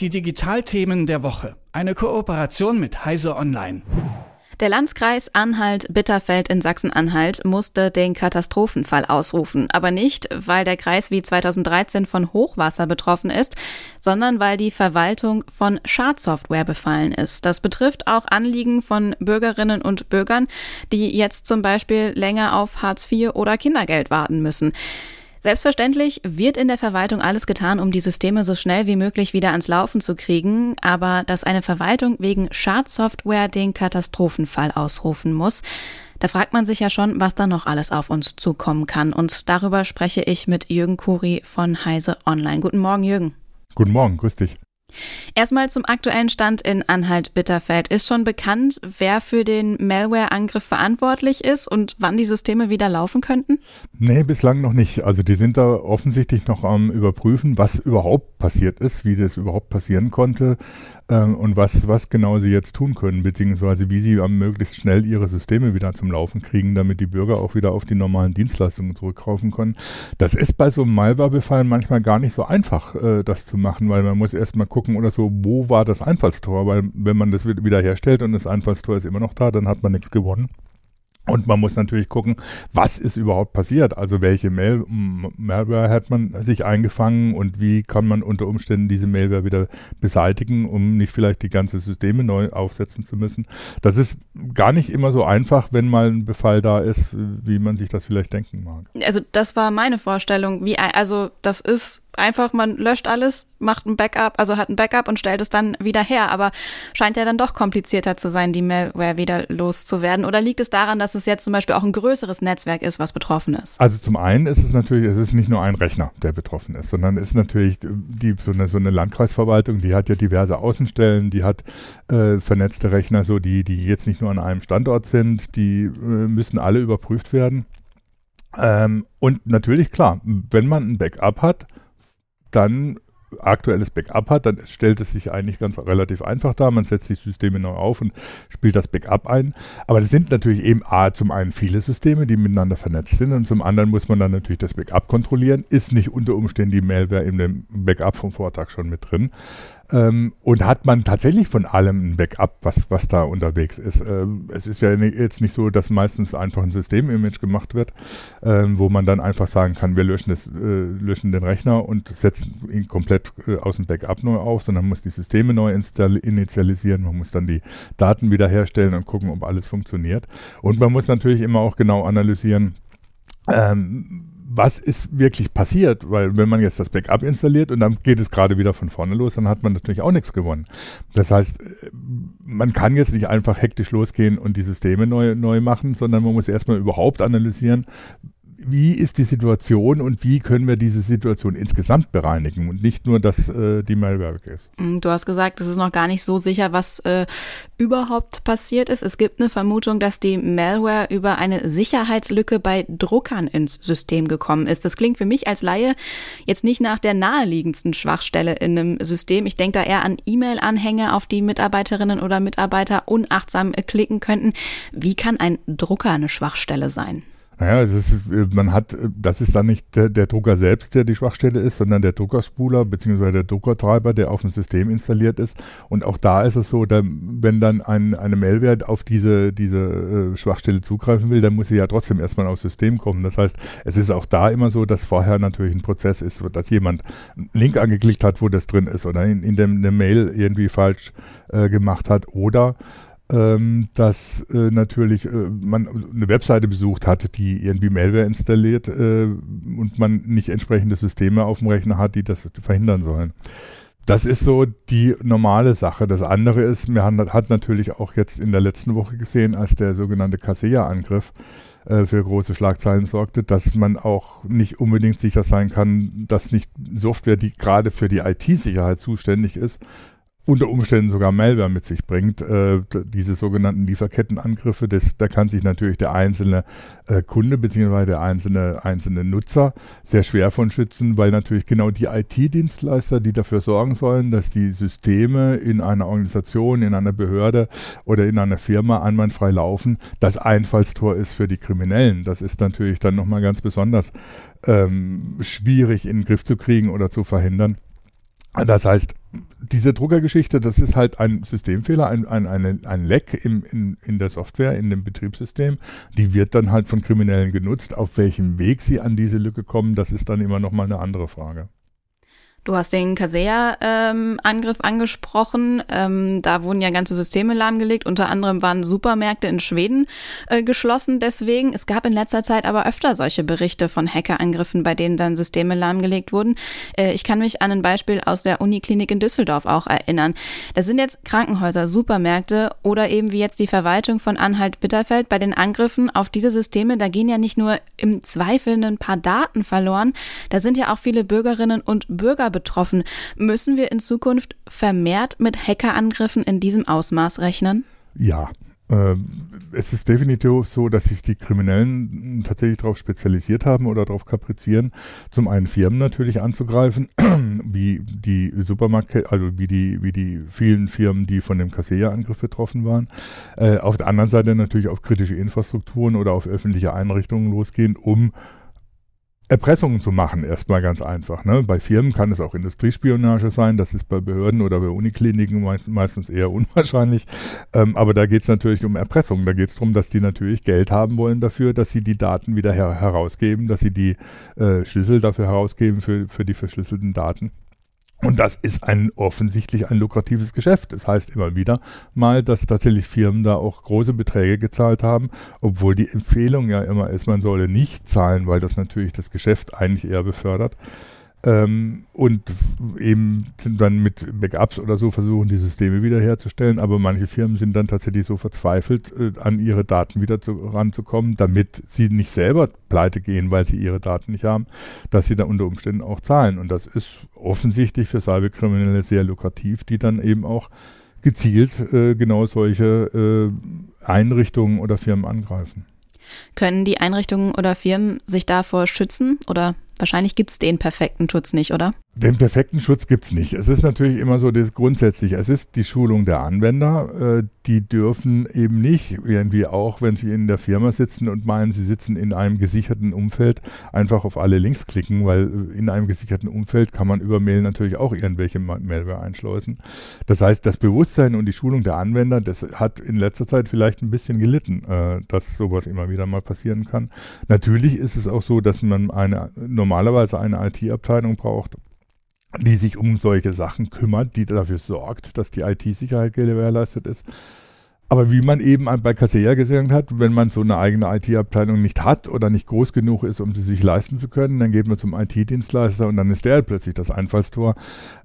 Die Digitalthemen der Woche. Eine Kooperation mit Heise Online. Der Landkreis Anhalt-Bitterfeld in Sachsen-Anhalt musste den Katastrophenfall ausrufen, aber nicht, weil der Kreis wie 2013 von Hochwasser betroffen ist, sondern weil die Verwaltung von Schadsoftware befallen ist. Das betrifft auch Anliegen von Bürgerinnen und Bürgern, die jetzt zum Beispiel länger auf Hartz IV oder Kindergeld warten müssen. Selbstverständlich wird in der Verwaltung alles getan, um die Systeme so schnell wie möglich wieder ans Laufen zu kriegen, aber dass eine Verwaltung wegen Schadsoftware den Katastrophenfall ausrufen muss, da fragt man sich ja schon, was da noch alles auf uns zukommen kann. Und darüber spreche ich mit Jürgen Kuri von Heise Online. Guten Morgen, Jürgen. Guten Morgen, grüß dich. Erstmal zum aktuellen Stand in Anhalt-Bitterfeld. Ist schon bekannt, wer für den Malware-Angriff verantwortlich ist und wann die Systeme wieder laufen könnten? Nee, bislang noch nicht. Also die sind da offensichtlich noch am Überprüfen, was überhaupt passiert ist, wie das überhaupt passieren konnte ähm, und was, was genau sie jetzt tun können, beziehungsweise wie sie am möglichst schnell ihre Systeme wieder zum Laufen kriegen, damit die Bürger auch wieder auf die normalen Dienstleistungen zurückkaufen können. Das ist bei so einem Malware-Befall manchmal gar nicht so einfach, äh, das zu machen, weil man muss erstmal gucken oder so, wo war das Einfallstor, weil wenn man das wieder herstellt und das Einfallstor ist immer noch da, dann hat man nichts gewonnen. Und man muss natürlich gucken, was ist überhaupt passiert? Also welche Mail Malware hat man sich eingefangen und wie kann man unter Umständen diese Malware wieder beseitigen, um nicht vielleicht die ganze Systeme neu aufsetzen zu müssen. Das ist gar nicht immer so einfach, wenn mal ein Befall da ist, wie man sich das vielleicht denken mag. Also das war meine Vorstellung. Wie, also das ist einfach, man löscht alles, macht ein Backup, also hat ein Backup und stellt es dann wieder her. Aber scheint ja dann doch komplizierter zu sein, die Malware wieder loszuwerden. Oder liegt es daran, dass es jetzt zum Beispiel auch ein größeres Netzwerk ist, was betroffen ist? Also zum einen ist es natürlich, es ist nicht nur ein Rechner, der betroffen ist, sondern es ist natürlich die, so, eine, so eine Landkreisverwaltung, die hat ja diverse Außenstellen, die hat äh, vernetzte Rechner, so die, die jetzt nicht nur an einem Standort sind, die äh, müssen alle überprüft werden. Ähm, und natürlich, klar, wenn man ein Backup hat, dann aktuelles Backup hat, dann stellt es sich eigentlich ganz relativ einfach dar. Man setzt die Systeme neu auf und spielt das Backup ein. Aber es sind natürlich eben A, zum einen viele Systeme, die miteinander vernetzt sind und zum anderen muss man dann natürlich das Backup kontrollieren. Ist nicht unter Umständen die Malware in dem Backup vom Vortag schon mit drin. Ähm, und hat man tatsächlich von allem ein Backup, was, was da unterwegs ist. Ähm, es ist ja jetzt nicht so, dass meistens einfach ein Systemimage gemacht wird, ähm, wo man dann einfach sagen kann, wir löschen, das, äh, löschen den Rechner und setzen ihn komplett äh, aus dem Backup neu auf, sondern muss die Systeme neu initialisieren, man muss dann die Daten wiederherstellen und gucken, ob alles funktioniert. Und man muss natürlich immer auch genau analysieren, ähm, was ist wirklich passiert, weil wenn man jetzt das Backup installiert und dann geht es gerade wieder von vorne los, dann hat man natürlich auch nichts gewonnen. Das heißt, man kann jetzt nicht einfach hektisch losgehen und die Systeme neu, neu machen, sondern man muss erstmal überhaupt analysieren, wie ist die Situation und wie können wir diese Situation insgesamt bereinigen und nicht nur, dass äh, die Malware weg ist. Mm, du hast gesagt, es ist noch gar nicht so sicher, was äh, überhaupt passiert ist. Es gibt eine Vermutung, dass die Malware über eine Sicherheitslücke bei Druckern ins System gekommen ist. Das klingt für mich als Laie jetzt nicht nach der naheliegendsten Schwachstelle in einem System. Ich denke da eher an E-Mail-Anhänge, auf die Mitarbeiterinnen oder Mitarbeiter unachtsam klicken könnten. Wie kann ein Drucker eine Schwachstelle sein? Naja, das ist, äh, man hat, äh, das ist dann nicht der, der, Drucker selbst, der die Schwachstelle ist, sondern der Druckerspuler bzw. der Druckertreiber, der auf dem System installiert ist. Und auch da ist es so, da, wenn dann ein, eine Mailware auf diese, diese äh, Schwachstelle zugreifen will, dann muss sie ja trotzdem erstmal aufs System kommen. Das heißt, es ist auch da immer so, dass vorher natürlich ein Prozess ist, dass jemand einen Link angeklickt hat, wo das drin ist oder in, in dem eine Mail irgendwie falsch äh, gemacht hat oder ähm, dass äh, natürlich äh, man eine Webseite besucht hat, die irgendwie Malware installiert äh, und man nicht entsprechende Systeme auf dem Rechner hat, die das verhindern sollen. Das ist so die normale Sache. Das andere ist, wir haben, hat natürlich auch jetzt in der letzten Woche gesehen, als der sogenannte Kaseya-Angriff äh, für große Schlagzeilen sorgte, dass man auch nicht unbedingt sicher sein kann, dass nicht Software, die gerade für die IT-Sicherheit zuständig ist, unter Umständen sogar Malware mit sich bringt. Äh, diese sogenannten Lieferkettenangriffe, das, da kann sich natürlich der einzelne äh, Kunde bzw. der einzelne, einzelne Nutzer sehr schwer von schützen, weil natürlich genau die IT-Dienstleister, die dafür sorgen sollen, dass die Systeme in einer Organisation, in einer Behörde oder in einer Firma einwandfrei laufen, das Einfallstor ist für die Kriminellen. Das ist natürlich dann nochmal ganz besonders ähm, schwierig in den Griff zu kriegen oder zu verhindern. Das heißt, diese Druckergeschichte, das ist halt ein Systemfehler, ein, ein, ein, ein Leck im, in, in der Software, in dem Betriebssystem. Die wird dann halt von Kriminellen genutzt. Auf welchem Weg sie an diese Lücke kommen, das ist dann immer nochmal eine andere Frage. Du hast den Kasea-Angriff ähm, angesprochen. Ähm, da wurden ja ganze Systeme lahmgelegt. Unter anderem waren Supermärkte in Schweden äh, geschlossen. Deswegen, es gab in letzter Zeit aber öfter solche Berichte von Hackerangriffen, bei denen dann Systeme lahmgelegt wurden. Äh, ich kann mich an ein Beispiel aus der Uniklinik in Düsseldorf auch erinnern. Das sind jetzt Krankenhäuser, Supermärkte oder eben wie jetzt die Verwaltung von Anhalt-Bitterfeld. Bei den Angriffen auf diese Systeme, da gehen ja nicht nur im Zweifel ein paar Daten verloren, da sind ja auch viele Bürgerinnen und Bürger betroffen. Müssen wir in Zukunft vermehrt mit Hackerangriffen in diesem Ausmaß rechnen? Ja, ähm, es ist definitiv so, dass sich die Kriminellen tatsächlich darauf spezialisiert haben oder darauf kaprizieren, zum einen Firmen natürlich anzugreifen, wie die Supermarkt, also wie die, wie die vielen Firmen, die von dem Kaseya-Angriff betroffen waren. Äh, auf der anderen Seite natürlich auf kritische Infrastrukturen oder auf öffentliche Einrichtungen losgehen, um Erpressungen zu machen, erstmal ganz einfach. Ne? Bei Firmen kann es auch Industriespionage sein, das ist bei Behörden oder bei Unikliniken meist, meistens eher unwahrscheinlich. Ähm, aber da geht es natürlich um Erpressung. Da geht es darum, dass die natürlich Geld haben wollen dafür, dass sie die Daten wieder her herausgeben, dass sie die äh, Schlüssel dafür herausgeben für, für die verschlüsselten Daten. Und das ist ein offensichtlich ein lukratives Geschäft. Das heißt immer wieder mal, dass tatsächlich Firmen da auch große Beträge gezahlt haben, obwohl die Empfehlung ja immer ist, man solle nicht zahlen, weil das natürlich das Geschäft eigentlich eher befördert. Ähm, und eben dann mit Backups oder so versuchen, die Systeme wiederherzustellen. Aber manche Firmen sind dann tatsächlich so verzweifelt, äh, an ihre Daten wieder zu, ranzukommen, damit sie nicht selber pleite gehen, weil sie ihre Daten nicht haben, dass sie da unter Umständen auch zahlen. Und das ist offensichtlich für Cyberkriminelle sehr lukrativ, die dann eben auch gezielt äh, genau solche äh, Einrichtungen oder Firmen angreifen. Können die Einrichtungen oder Firmen sich davor schützen oder Wahrscheinlich gibt es den perfekten Schutz nicht, oder? Den perfekten Schutz gibt es nicht. Es ist natürlich immer so das Grundsätzliche. Es ist die Schulung der Anwender. Äh, die dürfen eben nicht irgendwie auch, wenn sie in der Firma sitzen und meinen, sie sitzen in einem gesicherten Umfeld, einfach auf alle Links klicken, weil in einem gesicherten Umfeld kann man über Mail natürlich auch irgendwelche Malware einschleusen. Das heißt, das Bewusstsein und die Schulung der Anwender, das hat in letzter Zeit vielleicht ein bisschen gelitten, äh, dass sowas immer wieder mal passieren kann. Natürlich ist es auch so, dass man eine normale normalerweise eine IT-Abteilung braucht, die sich um solche Sachen kümmert, die dafür sorgt, dass die IT-Sicherheit gewährleistet ist. Aber wie man eben bei Kaseya gesagt hat, wenn man so eine eigene IT-Abteilung nicht hat oder nicht groß genug ist, um sie sich leisten zu können, dann geht man zum IT-Dienstleister und dann ist der plötzlich das Einfallstor.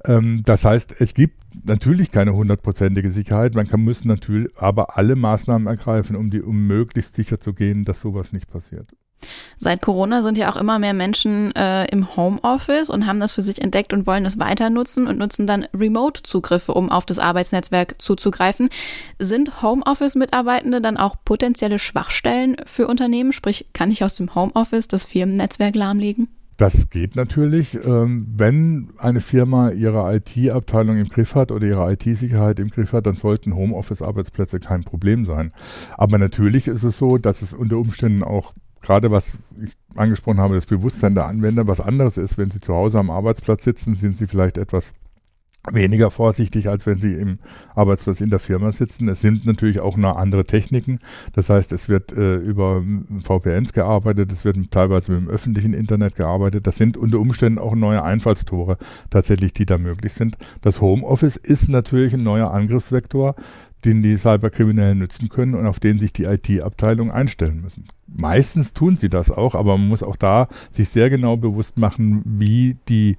Ähm, das heißt, es gibt natürlich keine hundertprozentige Sicherheit. Man kann, muss natürlich aber alle Maßnahmen ergreifen, um, die, um möglichst sicher zu gehen, dass sowas nicht passiert. Seit Corona sind ja auch immer mehr Menschen äh, im Homeoffice und haben das für sich entdeckt und wollen es weiter nutzen und nutzen dann Remote-Zugriffe, um auf das Arbeitsnetzwerk zuzugreifen. Sind Homeoffice-Mitarbeitende dann auch potenzielle Schwachstellen für Unternehmen? Sprich, kann ich aus dem Homeoffice das Firmennetzwerk lahmlegen? Das geht natürlich. Ähm, wenn eine Firma ihre IT-Abteilung im Griff hat oder ihre IT-Sicherheit im Griff hat, dann sollten Homeoffice-Arbeitsplätze kein Problem sein. Aber natürlich ist es so, dass es unter Umständen auch gerade was ich angesprochen habe, das Bewusstsein der Anwender was anderes ist. Wenn sie zu Hause am Arbeitsplatz sitzen, sind sie vielleicht etwas weniger vorsichtig, als wenn sie im Arbeitsplatz in der Firma sitzen. Es sind natürlich auch noch andere Techniken. Das heißt, es wird äh, über VPNs gearbeitet, es wird teilweise mit dem öffentlichen Internet gearbeitet. Das sind unter Umständen auch neue Einfallstore tatsächlich, die da möglich sind. Das Homeoffice ist natürlich ein neuer Angriffsvektor, den die Cyberkriminellen nützen können und auf den sich die IT-Abteilungen einstellen müssen. Meistens tun sie das auch, aber man muss auch da sich sehr genau bewusst machen, wie die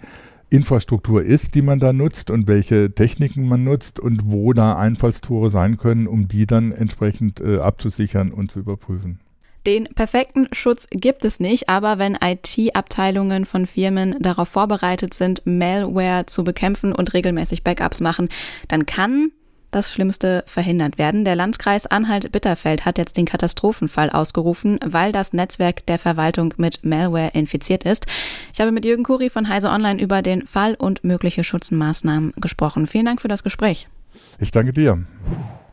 Infrastruktur ist, die man da nutzt und welche Techniken man nutzt und wo da Einfallstore sein können, um die dann entsprechend äh, abzusichern und zu überprüfen. Den perfekten Schutz gibt es nicht, aber wenn IT-Abteilungen von Firmen darauf vorbereitet sind, Malware zu bekämpfen und regelmäßig Backups machen, dann kann das Schlimmste verhindert werden. Der Landkreis Anhalt-Bitterfeld hat jetzt den Katastrophenfall ausgerufen, weil das Netzwerk der Verwaltung mit Malware infiziert ist. Ich habe mit Jürgen Kuri von Heise Online über den Fall und mögliche Schutzmaßnahmen gesprochen. Vielen Dank für das Gespräch. Ich danke dir.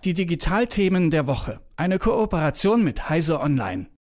Die Digitalthemen der Woche. Eine Kooperation mit Heise Online.